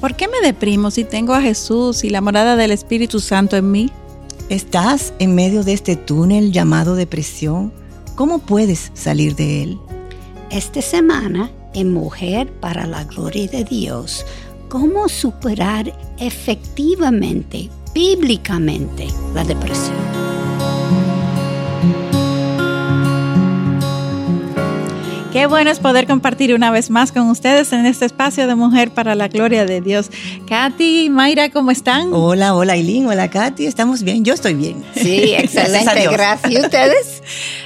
¿Por qué me deprimo si tengo a Jesús y la morada del Espíritu Santo en mí? ¿Estás en medio de este túnel llamado depresión? ¿Cómo puedes salir de él? Esta semana, en Mujer para la Gloria de Dios, cómo superar efectivamente, bíblicamente, la depresión. Qué bueno es poder compartir una vez más con ustedes en este espacio de Mujer para la Gloria de Dios. Katy, Mayra, ¿cómo están? Hola, hola Aileen, hola Katy, estamos bien, yo estoy bien. Sí, excelente, gracias. ¿Y ustedes?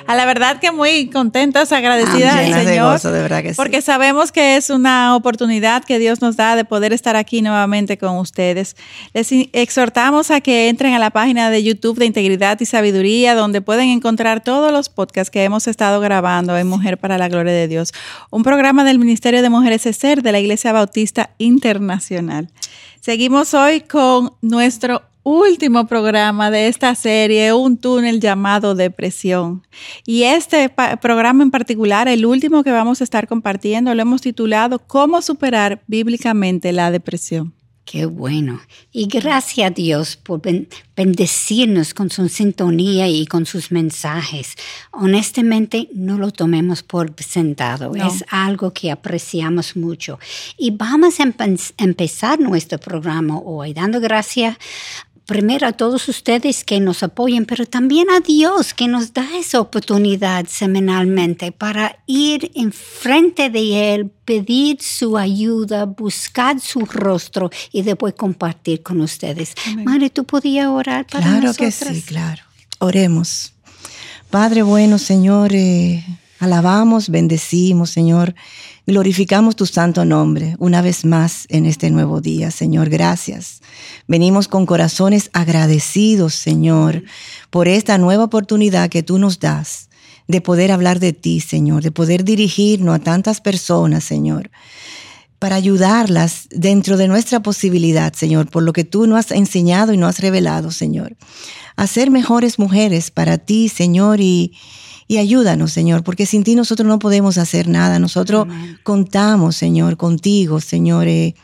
A la verdad que muy contentas, agradecidas al Señor. De, de verdad que porque sabemos que es una oportunidad que Dios nos da de poder estar aquí nuevamente con ustedes. Les exhortamos a que entren a la página de YouTube de Integridad y Sabiduría, donde pueden encontrar todos los podcasts que hemos estado grabando en Mujer para la Gloria de Dios, un programa del Ministerio de Mujeres ESER de la Iglesia Bautista Internacional. Seguimos hoy con nuestro último programa de esta serie, un túnel llamado depresión. Y este programa en particular, el último que vamos a estar compartiendo, lo hemos titulado ¿Cómo superar bíblicamente la depresión? Qué bueno. Y gracias a Dios por bendecirnos con su sintonía y con sus mensajes. Honestamente, no lo tomemos por sentado. Es algo que apreciamos mucho. Y vamos a empezar nuestro programa hoy dando gracias primero a todos ustedes que nos apoyen, pero también a Dios que nos da esa oportunidad semanalmente para ir enfrente de Él, pedir su ayuda, buscar su rostro y después compartir con ustedes. Madre, ¿tú podías orar para nosotros? Claro que sí, claro. Oremos. Padre bueno, Señor, eh, alabamos, bendecimos, Señor Glorificamos tu santo nombre una vez más en este nuevo día, Señor. Gracias. Venimos con corazones agradecidos, Señor, por esta nueva oportunidad que tú nos das de poder hablar de ti, Señor, de poder dirigirnos a tantas personas, Señor para ayudarlas dentro de nuestra posibilidad, Señor, por lo que tú nos has enseñado y nos has revelado, Señor. A ser mejores mujeres para ti, Señor, y, y ayúdanos, Señor, porque sin ti nosotros no podemos hacer nada. Nosotros contamos, Señor, contigo, Señor. Eh,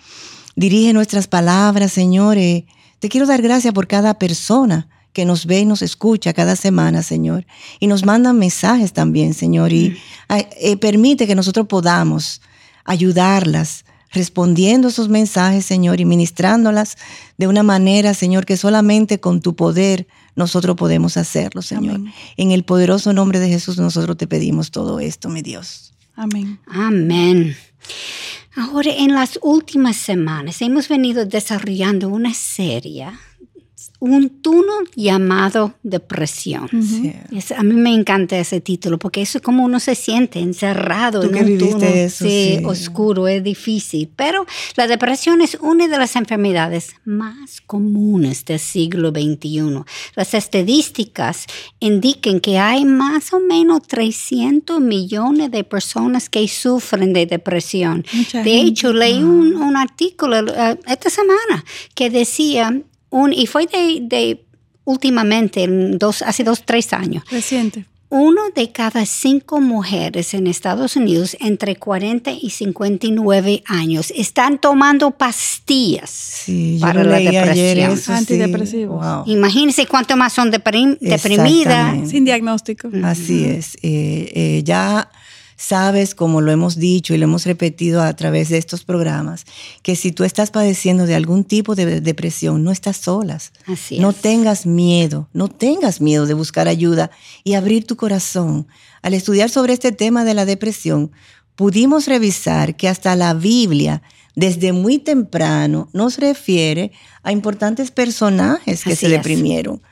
dirige nuestras palabras, Señor. Eh, te quiero dar gracias por cada persona que nos ve y nos escucha cada semana, Señor. Y nos mandan mensajes también, Señor. Y eh, permite que nosotros podamos ayudarlas respondiendo esos mensajes, Señor, y ministrándolas de una manera, Señor, que solamente con tu poder nosotros podemos hacerlo, Señor. En el poderoso nombre de Jesús nosotros te pedimos todo esto, mi Dios. Amén. Amén. Ahora, en las últimas semanas hemos venido desarrollando una serie un túnel llamado depresión. a mí me encanta ese título porque eso es como uno se siente encerrado en un túnel sí, oscuro, es difícil. Pero la depresión es una de las enfermedades más comunes del siglo XXI. Las estadísticas indican que hay más o menos 300 millones de personas que sufren de depresión. de hecho, leí un, un artículo eh, esta semana que decía un, y fue de, últimamente, dos, hace dos, tres años. Reciente. Uno de cada cinco mujeres en Estados Unidos entre 40 y 59 años están tomando pastillas para la depresión. Antidepresivos. Imagínense cuánto más son deprimidas. Sin diagnóstico. Así es. Eh, eh, ya Sabes, como lo hemos dicho y lo hemos repetido a través de estos programas, que si tú estás padeciendo de algún tipo de depresión, no estás solas. Así no tengas miedo, no tengas miedo de buscar ayuda y abrir tu corazón. Al estudiar sobre este tema de la depresión, pudimos revisar que hasta la Biblia, desde muy temprano, nos refiere a importantes personajes que se deprimieron.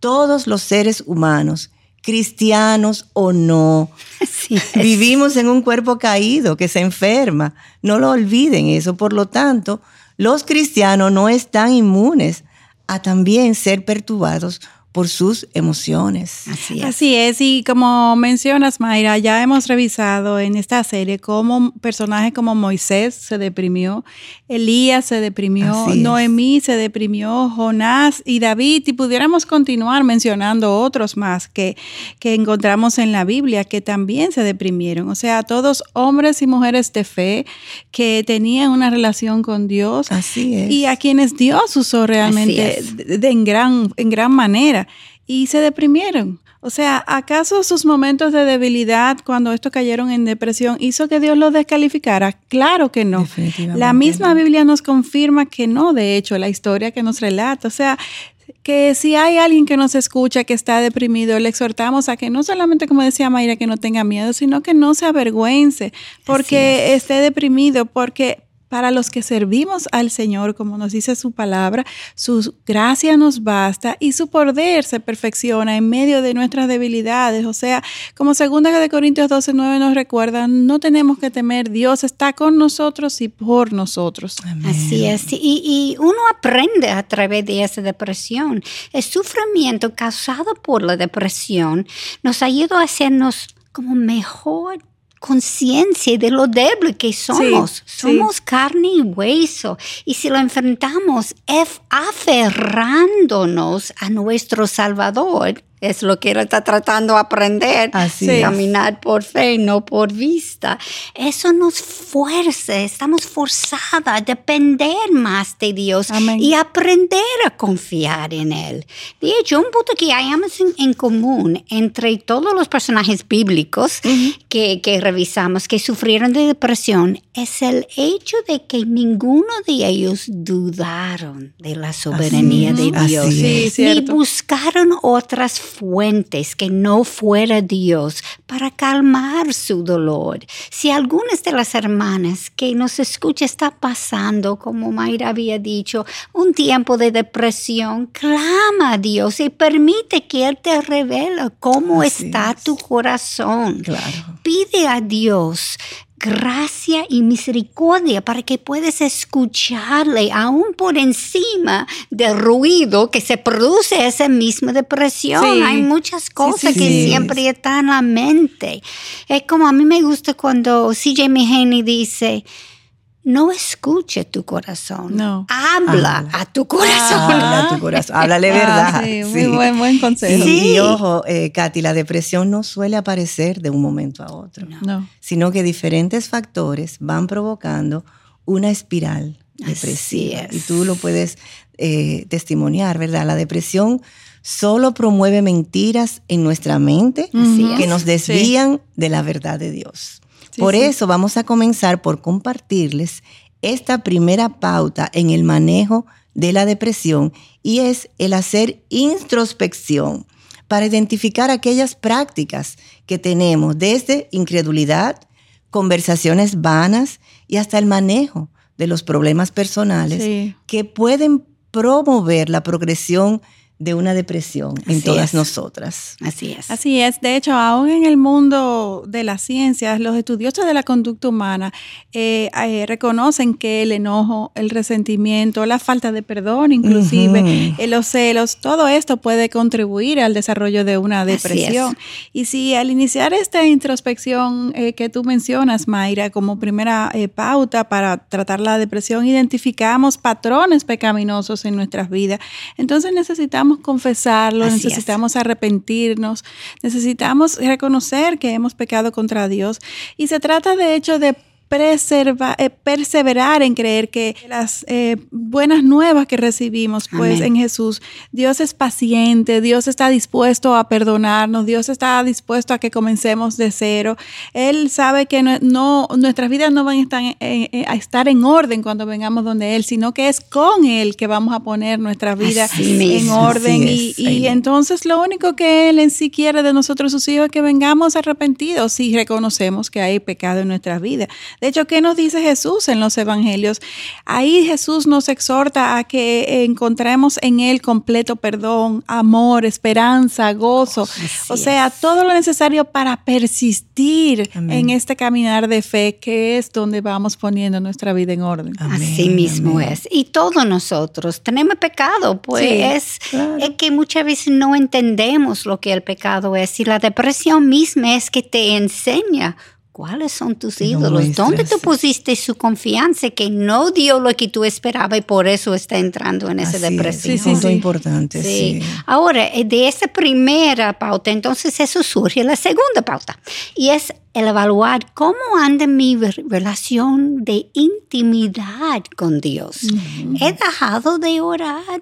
Todos los seres humanos cristianos o no. Vivimos en un cuerpo caído que se enferma. No lo olviden eso. Por lo tanto, los cristianos no están inmunes a también ser perturbados por sus emociones. Así es. Así es, y como mencionas, Mayra, ya hemos revisado en esta serie cómo personajes como Moisés se deprimió, Elías se deprimió, Noemí se deprimió, Jonás y David, y pudiéramos continuar mencionando otros más que, que encontramos en la Biblia que también se deprimieron. O sea, todos hombres y mujeres de fe que tenían una relación con Dios. Así es. Y a quienes Dios usó realmente en, gran, en gran manera y se deprimieron. O sea, ¿acaso sus momentos de debilidad cuando estos cayeron en depresión hizo que Dios los descalificara? Claro que no. La misma Biblia nos confirma que no, de hecho, la historia que nos relata. O sea, que si hay alguien que nos escucha que está deprimido, le exhortamos a que no solamente, como decía Mayra, que no tenga miedo, sino que no se avergüence porque esté deprimido, porque para los que servimos al Señor, como nos dice su palabra, su gracia nos basta y su poder se perfecciona en medio de nuestras debilidades. O sea, como segunda de Corintios 12, 9 nos recuerda, no tenemos que temer, Dios está con nosotros y por nosotros. Así es, y, y uno aprende a través de esa depresión. El sufrimiento causado por la depresión nos ayuda a hacernos como mejor conciencia de lo débil que somos. somos carne y hueso. Y si lo enfrentamos aferrándonos a nuestro Salvador, es lo que él está tratando de aprender. Así Caminar por fe, no por vista. Eso nos fuerza, estamos forzadas a depender más de Dios y aprender a confiar en Él. De hecho, un punto que hayamos en, común entre todos los personajes bíblicos que, que revisamos que sufrieron de depresión es el hecho de que ninguno de ellos dudaron de la soberanía de Dios, ni buscaron otras fuentes que no fuera Dios para calmar su dolor. Si algunas de las hermanas que nos escucha está pasando, como Mayra había dicho, un tiempo de depresión, clama a Dios y permite que Él te revele cómo está tu corazón. Pide a Dios gracia y misericordia para que puedas escucharle aún por encima del ruido que se produce esa misma depresión. Hay muchas cosas que siempre están en la mente. Es como a mí me gusta cuando CJ Mahoney dice, no escuche tu corazón. No. Habla, a tu corazón. Habla a tu corazón. Háblale ah, verdad. sí, muy buen, buen consejo. Y, ojo, eh, Katy, la depresión no suele aparecer de un momento a otro. No. Sino que diferentes factores van provocando una espiral depresiva. Y tú lo puedes eh, testimoniar, ¿verdad? La depresión solo promueve mentiras en nuestra mente que nos desvían de la verdad de Dios. Por eso vamos a comenzar por compartirles esta primera pauta en el manejo de la depresión y es el hacer introspección para identificar aquellas prácticas que tenemos desde incredulidad, conversaciones vanas y hasta el manejo de los problemas personales que pueden promover la progresión de una depresión en todas nosotras. Así es. Así es. De hecho, aún en el mundo de las ciencias, los estudiosos de la conducta humana eh, eh, reconocen que el enojo, el resentimiento, la falta de perdón, inclusive eh, los celos, todo esto puede contribuir al desarrollo de una depresión. Y si al iniciar esta introspección que tú mencionas, Mayra, como primera pauta para tratar la depresión, identificamos patrones pecaminosos en nuestras vidas, entonces necesitamos confesarlo, necesitamos arrepentirnos, necesitamos reconocer que hemos pecado contra Dios. Y se trata de hecho de preserva, eh, perseverar en creer que las eh, buenas nuevas que recibimos pues en Jesús, Dios es paciente, Dios está dispuesto a perdonarnos, Dios está dispuesto a que comencemos de cero. Él sabe que no, nuestras vidas no van a estar, a estar, en orden cuando vengamos donde Él, sino que es con Él que vamos a poner nuestra vida en orden. y, y entonces lo único que Él en sí quiere de nosotros sus hijos es que vengamos arrepentidos y reconocemos que hay pecado en nuestras vidas. De hecho, ¿qué nos dice Jesús en los evangelios? Ahí Jesús nos exhorta a que encontremos en Él completo perdón, amor, esperanza, gozo. o sea, todo lo necesario para persistir en este caminar de fe que es donde vamos poniendo nuestra vida en orden. Así mismo es. Y todos nosotros tenemos pecado, pues es que muchas veces no entendemos lo que el pecado es y la depresión misma es que te enseña ¿Cuáles son tus ídolos? ¿Dónde tú pusiste su confianza que no dio lo que tú esperabas y por eso está entrando en esa depresión? Sí, sí, sí. importante. Sí. Ahora, eh, de esa primera pauta, entonces eso surge la segunda pauta y es el evaluar cómo anda mi relación de intimidad con Dios. ¿He dejado de orar?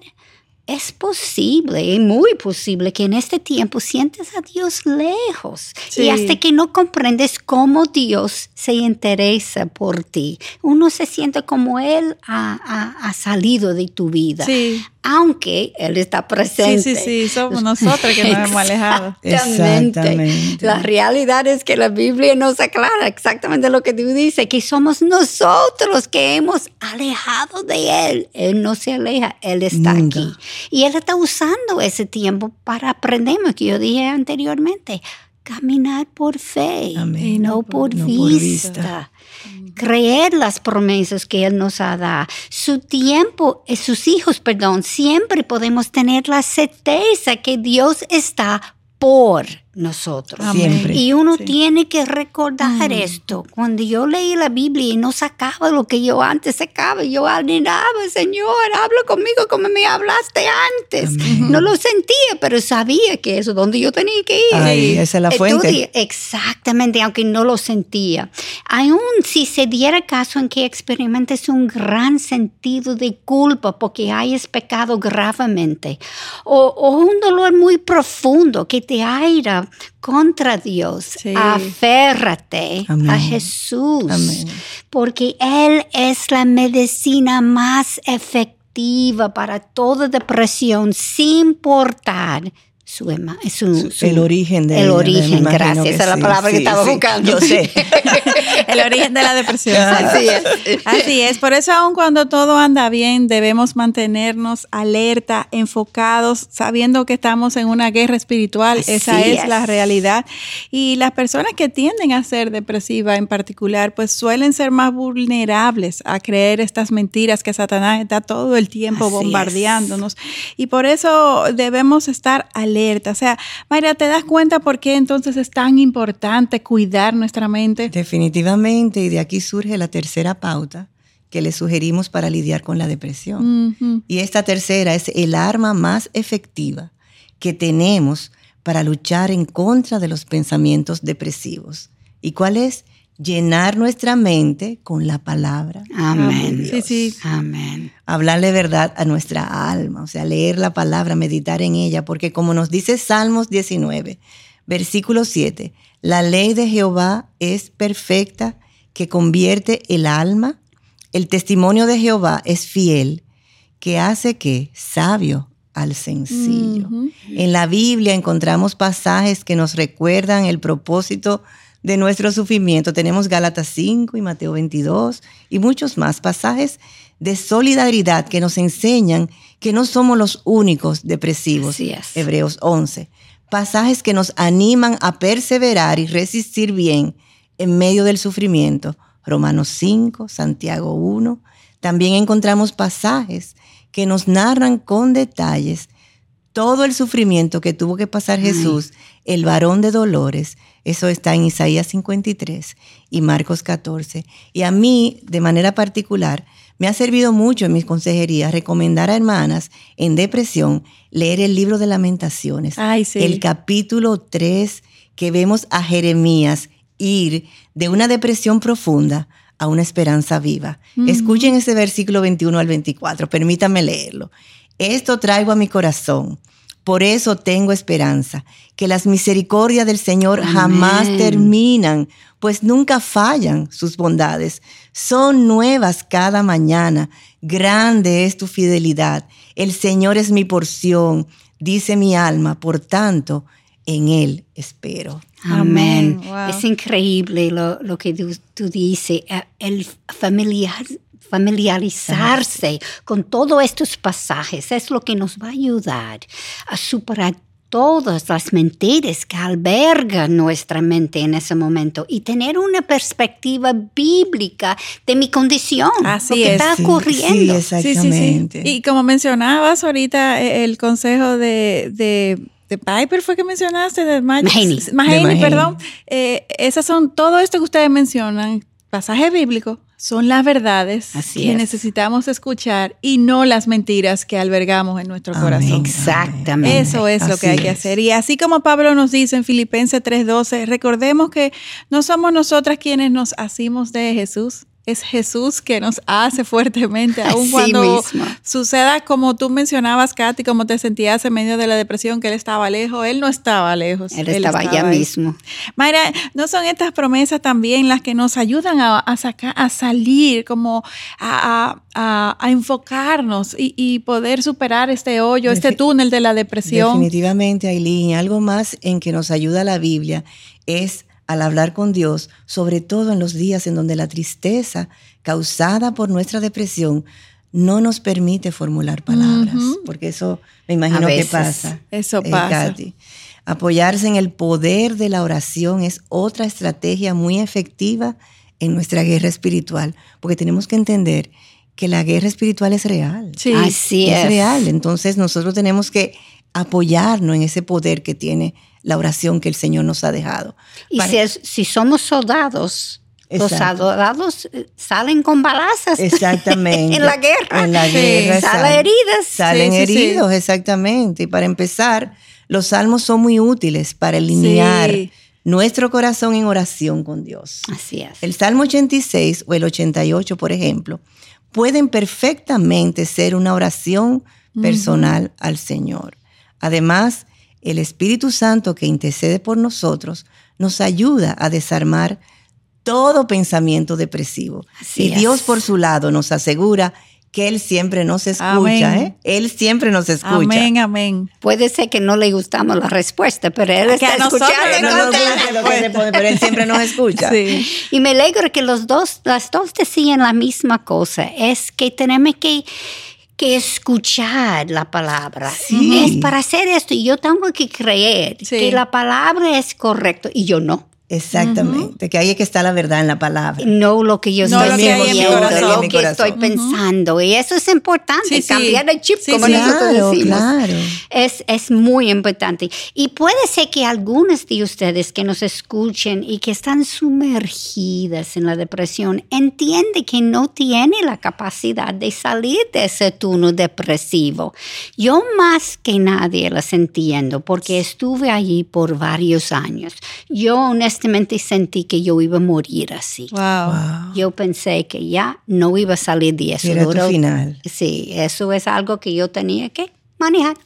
Es posible, muy posible, que en este tiempo sientes a Dios lejos y hasta que no comprendes cómo Dios se interesa por ti. Uno se siente como Él ha, ha salido de tu vida. Sí aunque Él está presente. Sí, sí, sí, somos nosotros que nos hemos alejado. Exactamente. La realidad es que la Biblia nos aclara exactamente lo que tú dices, que somos nosotros que hemos alejado de Él. Él no se aleja, Él está aquí. Y Él está usando ese tiempo para aprender, que yo dije anteriormente, caminar por fe y no, por, vista. Creer las promesas que Él nos ha dado. Su tiempo, eh, sus hijos, perdón, siempre podemos tener la certeza que Dios está por nosotros. Siempre. Y uno tiene que recordar esto. Cuando yo leí la Biblia y no sacaba lo que yo antes sacaba, yo anhelaba, Señor, habla conmigo como me hablaste antes. No lo sentía, pero sabía que eso es donde yo tenía que ir. Ahí, esa es la fuente. exactamente, aunque no lo sentía. Aún si se diera caso en que experimentes un gran sentido de culpa porque hayas pecado gravemente, o, o un dolor muy profundo que te contra Dios. Aférrate a Jesús. Porque Él es la medicina más efectiva para toda depresión, sin importar su, su, el origen de el origen gracias esa es la palabra que estaba buscando yo sé. El origen de la depresión. Así es. Así es. Por eso aun cuando todo anda bien debemos mantenernos alerta enfocados sabiendo que estamos en una guerra espiritual. Esa es, la realidad. Y las personas que tienden a ser depresivas en particular pues suelen ser más vulnerables a creer estas mentiras que Satanás está todo el tiempo bombardeándonos. Y por eso debemos estar alerta o sea, Mayra, ¿te das cuenta por qué entonces es tan importante cuidar nuestra mente? Definitivamente, y de aquí surge la tercera pauta que le sugerimos para lidiar con la depresión. Y esta tercera es el arma más efectiva que tenemos para luchar en contra de los pensamientos depresivos. ¿Y cuál es? Llenar nuestra mente con la palabra. Amén. Sí, sí. Amén. Hablarle verdad a nuestra alma, o sea, leer la palabra, meditar en ella, porque como nos dice Salmos 19, versículo 7, la ley de Jehová es perfecta que convierte el alma, el testimonio de Jehová es fiel, que hace que sabio al sencillo. En la Biblia encontramos pasajes que nos recuerdan el propósito de nuestro sufrimiento. Tenemos Gálatas 5 y Mateo 22 y muchos más pasajes de solidaridad que nos enseñan que no somos los únicos depresivos. Hebreos 11. Pasajes que nos animan a perseverar y resistir bien en medio del sufrimiento. Romanos 5, Santiago 1. También encontramos pasajes que nos narran con detalles todo el sufrimiento que tuvo que pasar Jesús, el varón de dolores, eso está en Isaías 53 y Marcos 14. Y a mí, de manera particular, me ha servido mucho en mis consejerías recomendar a hermanas en depresión leer el libro de lamentaciones, el capítulo 3, que vemos a Jeremías ir de una depresión profunda a una esperanza viva. Escuchen ese versículo 21 al 24, permítanme leerlo. Esto traigo a mi corazón por eso tengo esperanza, que las misericordias del Señor jamás terminan, pues nunca fallan sus bondades. Son nuevas cada mañana. Grande es tu fidelidad. El Señor es mi porción, dice mi alma, por tanto, en Él espero. Amén. Es increíble lo, que tú, dices, eh, el familiar, familiarizarse con todos estos pasajes es lo que nos va a ayudar a superar todas las mentiras que alberga nuestra mente en ese momento y tener una perspectiva bíblica de mi condición, Así lo que está ocurriendo. Sí, exactamente. y como mencionabas ahorita, eh, el consejo de, de de Piper fue que mencionaste, de Mahaney, perdón. Eh, esas son, todo esto que ustedes mencionan, pasaje bíblico, son las verdades que necesitamos escuchar y no las mentiras que albergamos en nuestro corazón. Exactamente. Eso es lo que hay que hacer. Y así como Pablo nos dice en Filipenses 3:12, recordemos que no somos nosotras quienes nos hacemos de Jesús, es Jesús que nos hace fuertemente, aun cuando suceda como tú mencionabas, Katy, como te sentías en medio de la depresión, que él estaba lejos, él no estaba lejos. Él, estaba, allá mismo. Mayra, ¿no son estas promesas también las que nos ayudan a, sacar, a salir, como a, enfocarnos y, poder superar este hoyo, este túnel de la depresión? Definitivamente, Aileen, algo más en que nos ayuda la Biblia es al hablar con Dios, sobre todo en los días en donde la tristeza causada por nuestra depresión no nos permite formular palabras, porque eso me imagino que pasa. Eso eh, pasa. Apoyarse en el poder de la oración es otra estrategia muy efectiva en nuestra guerra espiritual, porque tenemos que entender que la guerra espiritual es real. Sí, Así es. Es real. Entonces nosotros tenemos que apoyarnos en ese poder que tiene la oración que el Señor nos ha dejado. Y si, si, somos soldados, los soldados eh, salen con balazas. Exactamente. en la guerra. En la guerra. salen heridas. Salen heridos, exactamente. Y para empezar, los salmos son muy útiles para alinear nuestro corazón en oración con Dios. Así es. El Salmo 86 o el 88, por ejemplo, pueden perfectamente ser una oración personal al Señor. Además, el Espíritu Santo que intercede por nosotros nos ayuda a desarmar todo pensamiento depresivo. y Dios por su lado nos asegura que Él siempre nos escucha, ¿eh? Él siempre nos escucha. Amén, amén. Puede ser que no le gustamos la respuesta, pero Él está escuchando. pero Él siempre nos escucha. Y me alegro que los dos, las dos decían la misma cosa, es que tenemos que que escuchar la palabra. Es para hacer esto y yo tengo que creer que la palabra es correcta y yo no. Exactamente, que ahí es que está la verdad en la palabra. No lo que yo estoy lo que estoy pensando. Y eso es importante, cambiar el chip, como nosotros decimos. Claro. Es, es muy importante. Y puede ser que algunos de ustedes que nos escuchen y que están sumergidas en la depresión, entienden que no tiene la capacidad de salir de ese túnel depresivo. Yo más que nadie las entiendo porque estuve allí por varios años. Yo honestamente sentí que yo iba a morir así. Wow. Yo pensé que ya no iba a salir de eso. Era tu final. Sí, eso es algo que yo tenía que manejar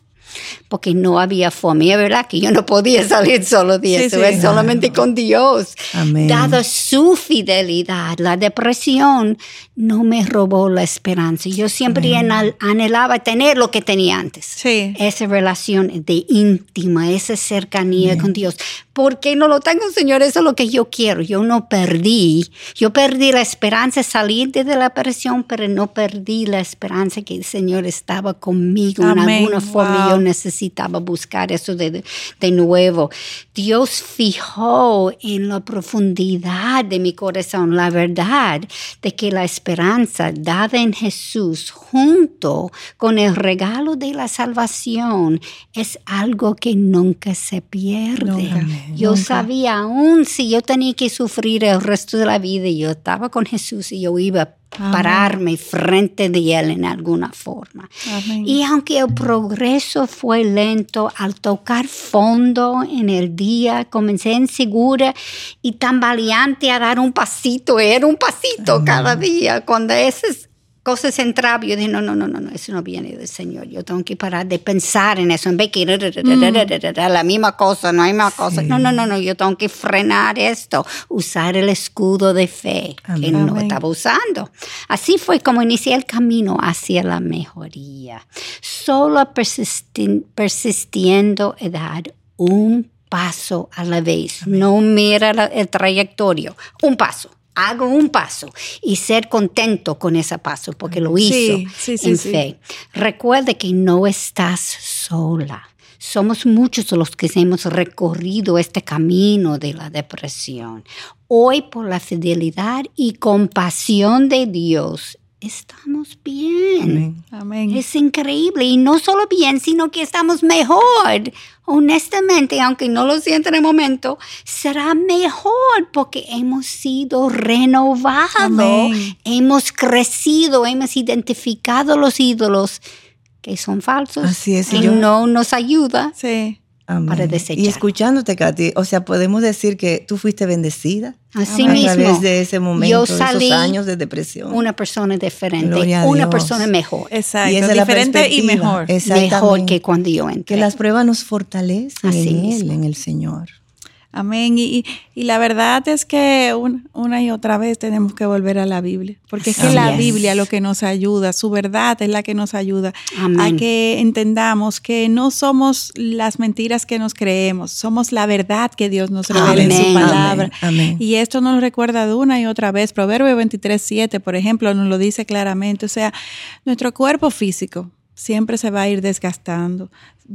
porque no había forma. Y es verdad que yo no podía salir solo de eso, es solamente con Dios. Amén. Dada su fidelidad, la depresión no me robó la esperanza. Yo siempre anhelaba tener lo que tenía antes. Sí. Esa relación de íntima, esa cercanía con Dios. ¿Por qué no lo tengo, Señor? Eso es lo que yo quiero. Yo no perdí. Yo perdí la esperanza salir de la depresión, pero no perdí la esperanza que el Señor estaba conmigo en alguna forma. Yo necesitaba buscar eso de, de nuevo. Dios fijó en la profundidad de mi corazón la verdad de que la esperanza dada en Jesús junto con el regalo de la salvación es algo que nunca se pierde. yo sabía aún si yo tenía que sufrir el resto de la vida, yo estaba con Jesús y yo iba pararme frente de Él en alguna forma. Y aunque el progreso fue lento, al tocar fondo en el día, comencé insegura y tan valiente a dar un pasito, era un pasito cada día. Cuando ese cosas entraban, yo dije, no, no, no, no, eso no viene del Señor. Yo tengo que parar de pensar en eso, en vez que la misma cosa, no hay más cosa. No, no, no, no, yo tengo que frenar esto, usar el escudo de fe que no estaba usando. Así fue como inicié el camino hacia la mejoría. Solo persistiendo a dar un paso a la vez. No mira el trayectorio. Un paso. Hago un paso y ser contento con ese paso porque lo hizo en fe. Recuerde que no estás sola. Somos muchos los que hemos recorrido este camino de la depresión. Hoy por la fidelidad y compasión de Dios estamos bien. Amén. Es increíble. Y no solo bien, sino que estamos mejor. Honestamente, aunque no lo sienta en el momento, será mejor porque hemos sido renovados. Hemos crecido, hemos identificado los ídolos que son falsos. Así es. Y no nos ayuda. Sí. Para desechar. Y escuchándote, Katy, o sea, podemos decir que tú fuiste bendecida. Así mismo. A través de ese momento, yo salí esos años de depresión. Una persona diferente, una persona mejor. Exacto, y diferente y mejor. Mejor que cuando yo entré. Que las pruebas nos fortalecen en Él, en el Señor. Amén. Y, y, la verdad es que una y otra vez tenemos que volver a la Biblia, porque es que la Biblia lo que nos ayuda, su verdad es la que nos ayuda a que entendamos que no somos las mentiras que nos creemos, somos la verdad que Dios nos revela en su palabra. Amén. Y esto nos lo recuerda de una y otra vez. Proverbio 23, 7, por ejemplo, nos lo dice claramente. O sea, nuestro cuerpo físico, siempre se va a ir desgastando,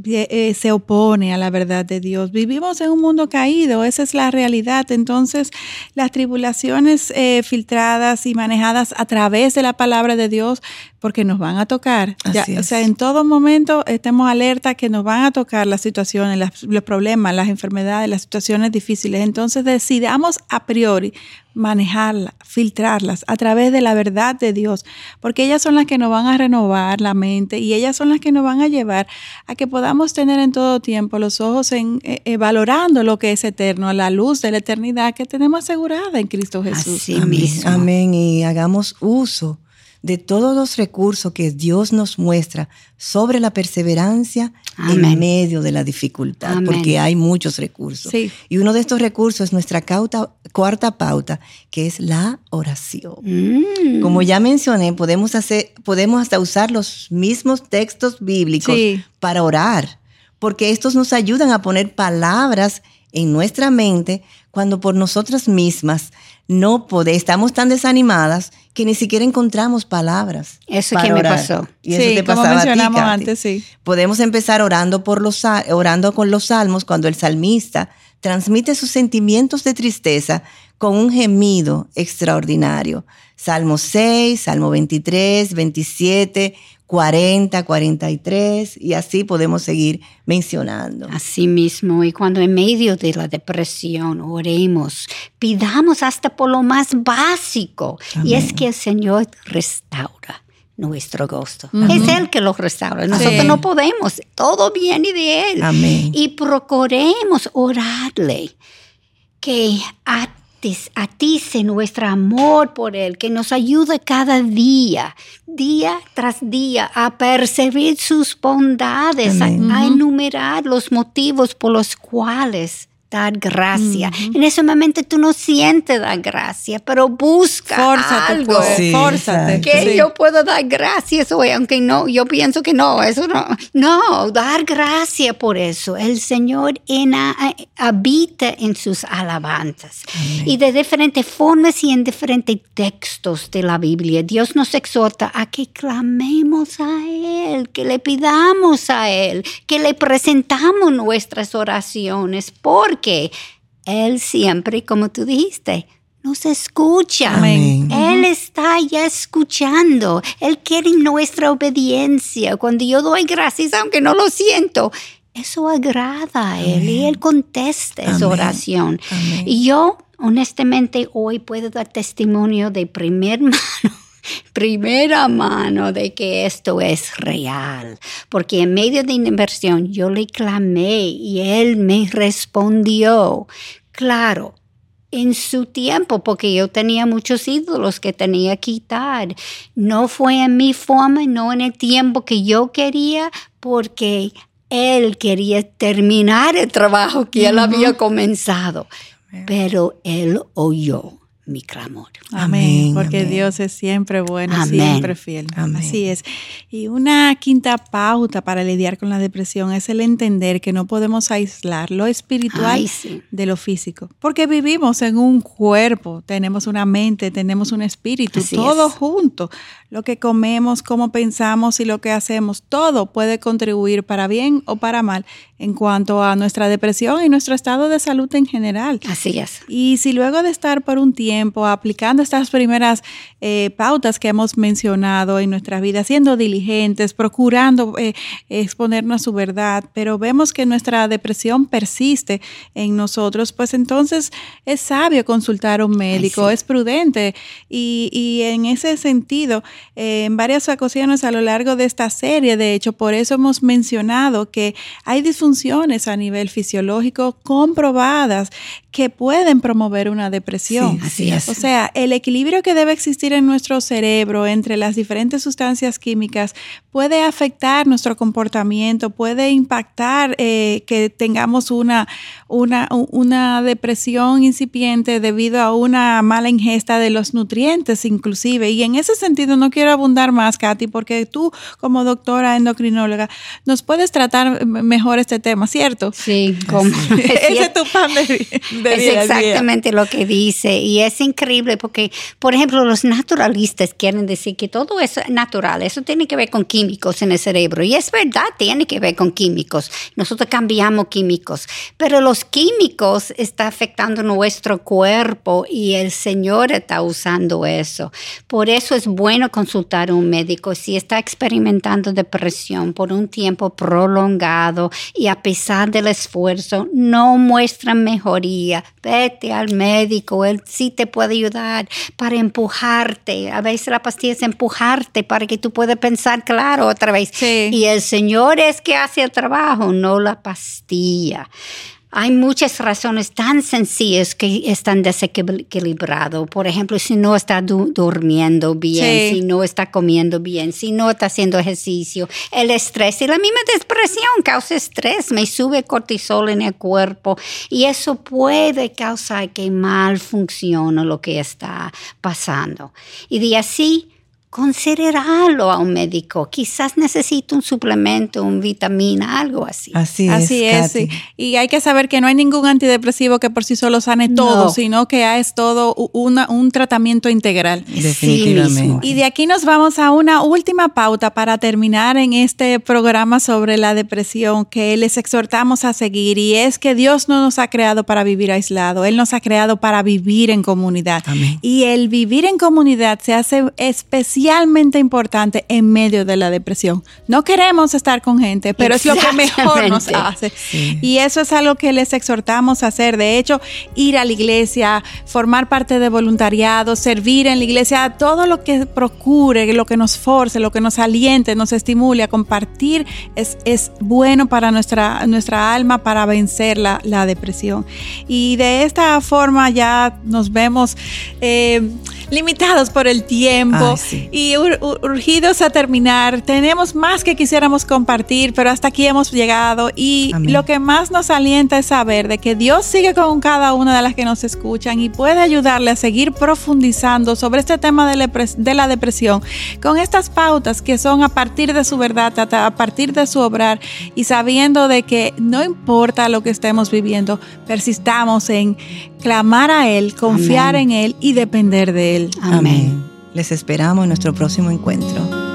eh, se opone a la verdad de Dios. Vivimos en un mundo caído, esa es la realidad. Entonces, las tribulaciones eh, filtradas y manejadas a través de la palabra de Dios, porque nos van a tocar. o sea, en todo momento estemos alerta que nos van a tocar las situaciones, los problemas, las enfermedades, las situaciones difíciles. Entonces, decidamos a priori manejarlas, filtrarlas a través de la verdad de Dios, porque ellas son las que nos van a renovar la mente y ellas son las que nos van a llevar a que podamos tener en todo tiempo los ojos en eh, eh, valorando lo que es eterno, a la luz de la eternidad que tenemos asegurada en Cristo Jesús. Amén. Amén. Y hagamos uso de todos los recursos que Dios nos muestra sobre la perseverancia en medio de la dificultad, porque hay muchos recursos. Y uno de estos recursos es nuestra cuarta pauta, que es la oración. Mm. Como ya mencioné, podemos, hacer, podemos hasta usar los mismos textos bíblicos para orar, porque estos nos ayudan a poner palabras en nuestra mente cuando por nosotras mismas no podemos, estamos tan desanimadas que ni siquiera encontramos palabras. Eso que me pasó. Y eso te pasaba mencionamos antes, sí. Podemos empezar orando, por los, orando con los salmos cuando el salmista transmite sus sentimientos de tristeza con un gemido extraordinario. Salmo 6, Salmo 23, 27, 40, 43 y así podemos seguir mencionando. Así mismo, y cuando en medio de la depresión oremos, pidamos hasta por lo más básico, y es que el Señor restaura nuestro gozo. Es Él que lo restaura. Nosotros no podemos. Todo viene de Él. Amén. Y procuremos orarle que a atice nuestro amor por Él, que nos ayude cada día, día tras día, a percibir sus bondades, a, enumerar los motivos por los cuales dar gracia. En ese momento tú no sientes dar gracia, pero busca fórzate, algo. Pues. fórzate. Que yo puedo dar gracias hoy, aunque no, yo pienso que no, eso no. No, dar gracia por eso. El Señor habita en sus alabanzas. Y de diferentes formas y en diferentes textos de la Biblia, Dios nos exhorta a que clamemos a Él, que le pidamos a Él, que le presentamos nuestras oraciones. Porque que Él siempre, como tú dijiste, nos escucha. Él está ya escuchando. Él quiere nuestra obediencia. Cuando yo doy gracias, aunque no lo siento, eso agrada a Él y Él contesta esa oración. Y yo, honestamente, hoy puedo dar testimonio de primer mano primera mano de que esto es real, porque en medio de inversión yo le clamé y él me respondió. Claro, en su tiempo, porque yo tenía muchos ídolos que tenía que quitar. No fue en mi forma, no en el tiempo que yo quería, porque él quería terminar el trabajo que él había comenzado. Pero él oyó mi clamor. Amén, porque Dios es siempre bueno, siempre fiel. Así es. Y una quinta pauta para lidiar con la depresión es el entender que no podemos aislar lo espiritual de lo físico, porque vivimos en un cuerpo, tenemos una mente, tenemos un espíritu, todo junto. Lo que comemos, cómo pensamos y lo que hacemos, todo puede contribuir para bien o para mal en cuanto a nuestra depresión y nuestro estado de salud en general. Así es. Y si luego de estar por un tiempo aplicando estas primeras eh, pautas que hemos mencionado en nuestra vida, siendo diligentes, procurando eh, exponernos a su verdad, pero vemos que nuestra depresión persiste en nosotros, pues entonces es sabio consultar a un médico, es prudente y, y en ese sentido eh, en varias ocasiones a lo largo de esta serie. De hecho, por eso hemos mencionado que hay disfunciones a nivel fisiológico comprobadas que pueden promover una depresión. así es. O sea, el equilibrio que debe existir en nuestro cerebro entre las diferentes sustancias químicas puede afectar nuestro comportamiento, puede impactar eh, que tengamos una, una, una depresión incipiente debido a una mala ingesta de los nutrientes inclusive. Y en ese sentido no quiero abundar más, Katy, porque tú como doctora endocrinóloga nos puedes tratar mejor este tema, ¿cierto? Sí, como ese es tu pan de es exactamente lo que dice y es increíble porque, por ejemplo, los naturalistas quieren decir que todo es natural, eso tiene que ver con químicos en el cerebro y es verdad, tiene que ver con químicos. Nosotros cambiamos químicos, pero los químicos están afectando nuestro cuerpo y el Señor está usando eso. Por eso es bueno consultar a un médico si está experimentando depresión por un tiempo prolongado y a pesar del esfuerzo no muestra mejoría vete al médico, él sí te puede ayudar para empujarte. A veces la pastilla es empujarte para que tú puedas pensar claro otra vez. Y el Señor es que hace el trabajo, no la pastilla. Hay muchas razones tan sencillas que están desequilibrados. Por ejemplo, si no está durmiendo bien, si no está comiendo bien, si no está haciendo ejercicio, el estrés y la misma depresión causa estrés, me sube cortisol en el cuerpo y eso puede causar que mal funcione lo que está pasando. Y de así considerarlo a un médico. Quizás necesite un suplemento, un vitamina, algo así. Así es. Así es. Y hay que saber que no hay ningún antidepresivo que por sí solo sane todo, sino que es todo una, un tratamiento integral. Definitivamente. y de aquí nos vamos a una última pauta para terminar en este programa sobre la depresión que les exhortamos a seguir y es que Dios no nos ha creado para vivir aislado, Él nos ha creado para vivir en comunidad. Y el vivir en comunidad se hace especial especialmente importante en medio de la depresión. No queremos estar con gente, pero es lo que mejor nos hace. Y eso es algo que les exhortamos a hacer. De hecho, ir a la iglesia, formar parte de voluntariado, servir en la iglesia, todo lo que procure, lo que nos force, lo que nos aliente, nos estimule a compartir, es, es bueno para nuestra, nuestra alma para vencer la, la depresión. Y de esta forma ya nos vemos. Eh, limitados por el tiempo y urgidos a terminar. Tenemos más que quisiéramos compartir, pero hasta aquí hemos llegado y lo que más nos alienta es saber de que Dios sigue con cada una de las que nos escuchan y puede ayudarle a seguir profundizando sobre este tema de la depresión con estas pautas que son a partir de su verdad, a partir de su obrar y sabiendo de que no importa lo que estemos viviendo, persistamos en clamar a Él, confiar en Él y depender de Él. Amén. Les esperamos en nuestro próximo encuentro.